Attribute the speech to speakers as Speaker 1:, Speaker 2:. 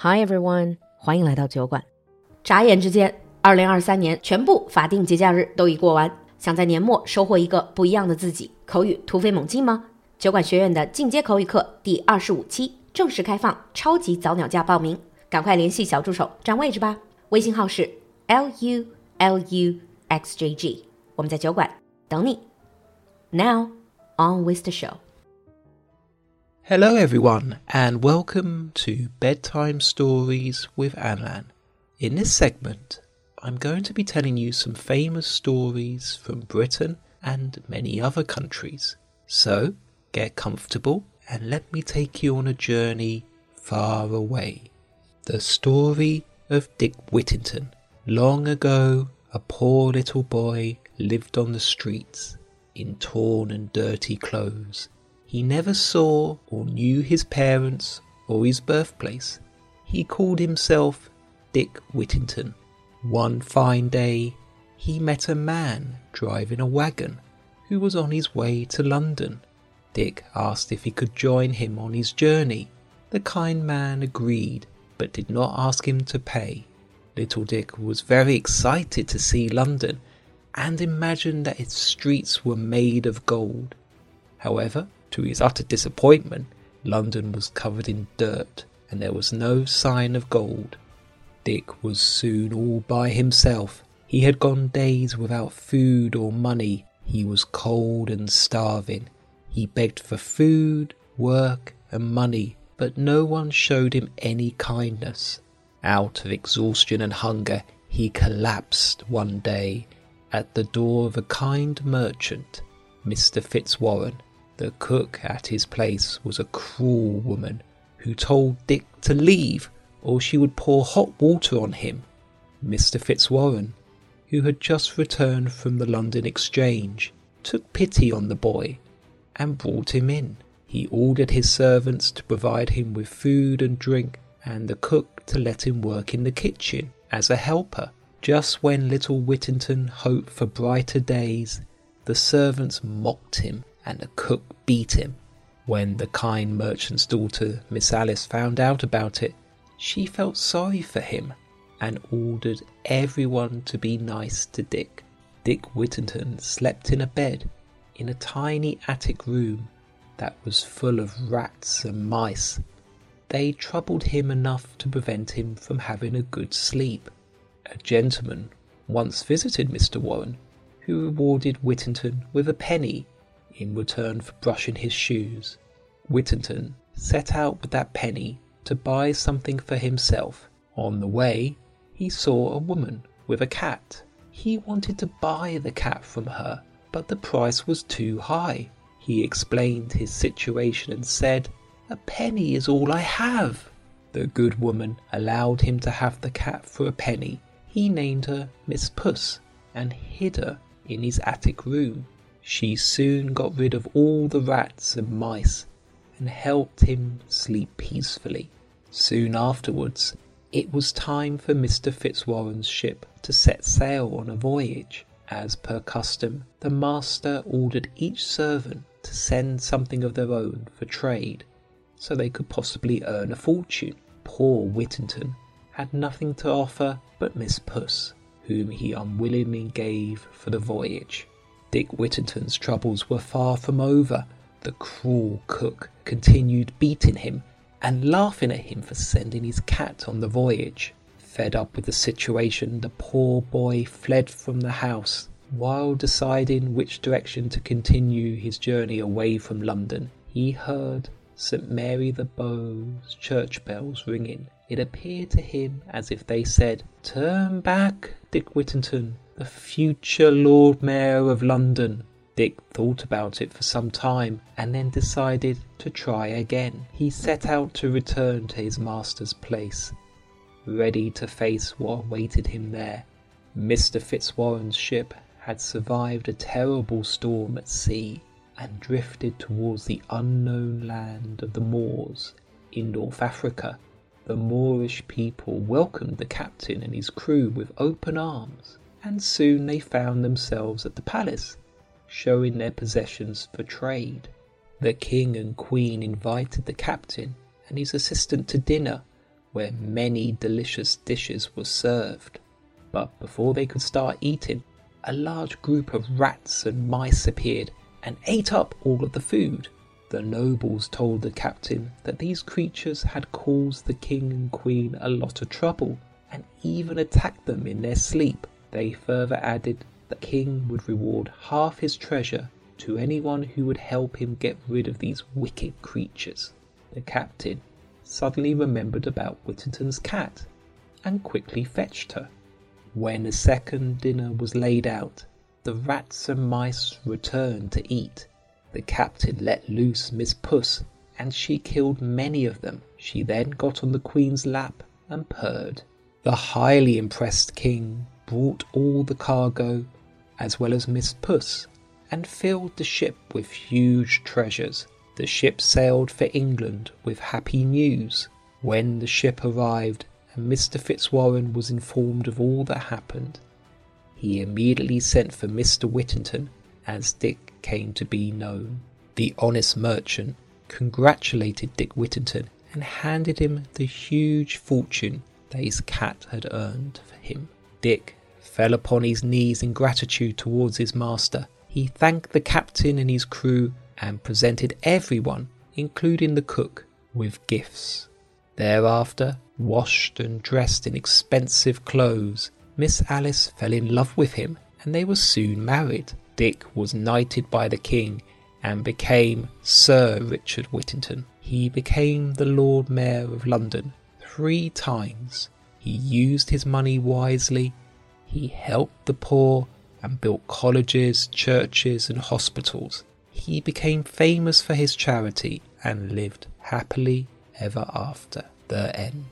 Speaker 1: Hi everyone，欢迎来到酒馆。眨眼之间，二零二三年全部法定节假日都已过完。想在年末收获一个不一样的自己，口语突飞猛进吗？酒馆学院的进阶口语课第二十五期正式开放，超级早鸟价报名，赶快联系小助手占位置吧。微信号是 l u l u x j g，我们在酒馆等你。Now on with the show.
Speaker 2: Hello, everyone, and welcome to Bedtime Stories with Anlan. In this segment, I'm going to be telling you some famous stories from Britain and many other countries. So, get comfortable and let me take you on a journey far away. The story of Dick Whittington. Long ago, a poor little boy lived on the streets in torn and dirty clothes he never saw or knew his parents or his birthplace. He called himself Dick Whittington. One fine day, he met a man driving a wagon who was on his way to London. Dick asked if he could join him on his journey. The kind man agreed, but did not ask him to pay. Little Dick was very excited to see London and imagined that its streets were made of gold. However, to his utter disappointment, London was covered in dirt and there was no sign of gold. Dick was soon all by himself. He had gone days without food or money. He was cold and starving. He begged for food, work, and money, but no one showed him any kindness. Out of exhaustion and hunger, he collapsed one day at the door of a kind merchant, Mr. Fitzwarren. The cook at his place was a cruel woman who told Dick to leave or she would pour hot water on him. Mr. Fitzwarren, who had just returned from the London Exchange, took pity on the boy and brought him in. He ordered his servants to provide him with food and drink and the cook to let him work in the kitchen as a helper. Just when little Whittington hoped for brighter days, the servants mocked him and the cook beat him. When the kind merchant's daughter, Miss Alice, found out about it, she felt sorry for him and ordered everyone to be nice to Dick. Dick Whittington slept in a bed in a tiny attic room that was full of rats and mice. They troubled him enough to prevent him from having a good sleep. A gentleman once visited Mr. Warren, who rewarded Whittington with a penny in return for brushing his shoes. Whittington set out with that penny to buy something for himself. On the way, he saw a woman with a cat. He wanted to buy the cat from her, but the price was too high. He explained his situation and said, A penny is all I have. The good woman allowed him to have the cat for a penny. He named her Miss Puss and hid her in his attic room. She soon got rid of all the rats and mice and helped him sleep peacefully. Soon afterwards, it was time for Mr. Fitzwarren's ship to set sail on a voyage. As per custom, the master ordered each servant to send something of their own for trade, so they could possibly earn a fortune. Poor Whittington had nothing to offer but Miss Puss, whom he unwillingly gave for the voyage. Dick Whittington's troubles were far from over. The cruel cook continued beating him and laughing at him for sending his cat on the voyage. Fed up with the situation, the poor boy fled from the house. While deciding which direction to continue his journey away from London, he heard St. Mary-le-Bow's church bells ringing. It appeared to him as if they said, Turn back, Dick Whittington, the future Lord Mayor of London. Dick thought about it for some time and then decided to try again. He set out to return to his master's place, ready to face what awaited him there. Mr. Fitzwarren's ship had survived a terrible storm at sea and drifted towards the unknown land of the Moors in North Africa. The Moorish people welcomed the captain and his crew with open arms and soon they found themselves at the palace, showing their possessions for trade. The king and queen invited the captain and his assistant to dinner, where many delicious dishes were served. But before they could start eating, a large group of rats and mice appeared and ate up all of the food. The nobles told the captain that these creatures had caused the king and queen a lot of trouble and even attacked them in their sleep. They further added the king would reward half his treasure to anyone who would help him get rid of these wicked creatures. The captain suddenly remembered about Whittington's cat and quickly fetched her. When a second dinner was laid out, the rats and mice returned to eat. The captain let loose Miss Puss, and she killed many of them. She then got on the Queen's lap and purred. The highly impressed King brought all the cargo, as well as Miss Puss, and filled the ship with huge treasures. The ship sailed for England with happy news. When the ship arrived and Mr. Fitzwarren was informed of all that happened, he immediately sent for Mr. Whittington, as Dick came to be known. The honest merchant congratulated Dick Whittington and handed him the huge fortune that his cat had earned for him. Dick fell upon his knees in gratitude towards his master. He thanked the captain and his crew and presented everyone, including the cook, with gifts. Thereafter, washed and dressed in expensive clothes, Miss Alice fell in love with him and they were soon married. Dick was knighted by the king and became Sir Richard Whittington. He became the Lord Mayor of London three times. He used his money wisely, he helped the poor and built colleges, churches, and hospitals. He became famous for his charity and lived happily ever after. The end.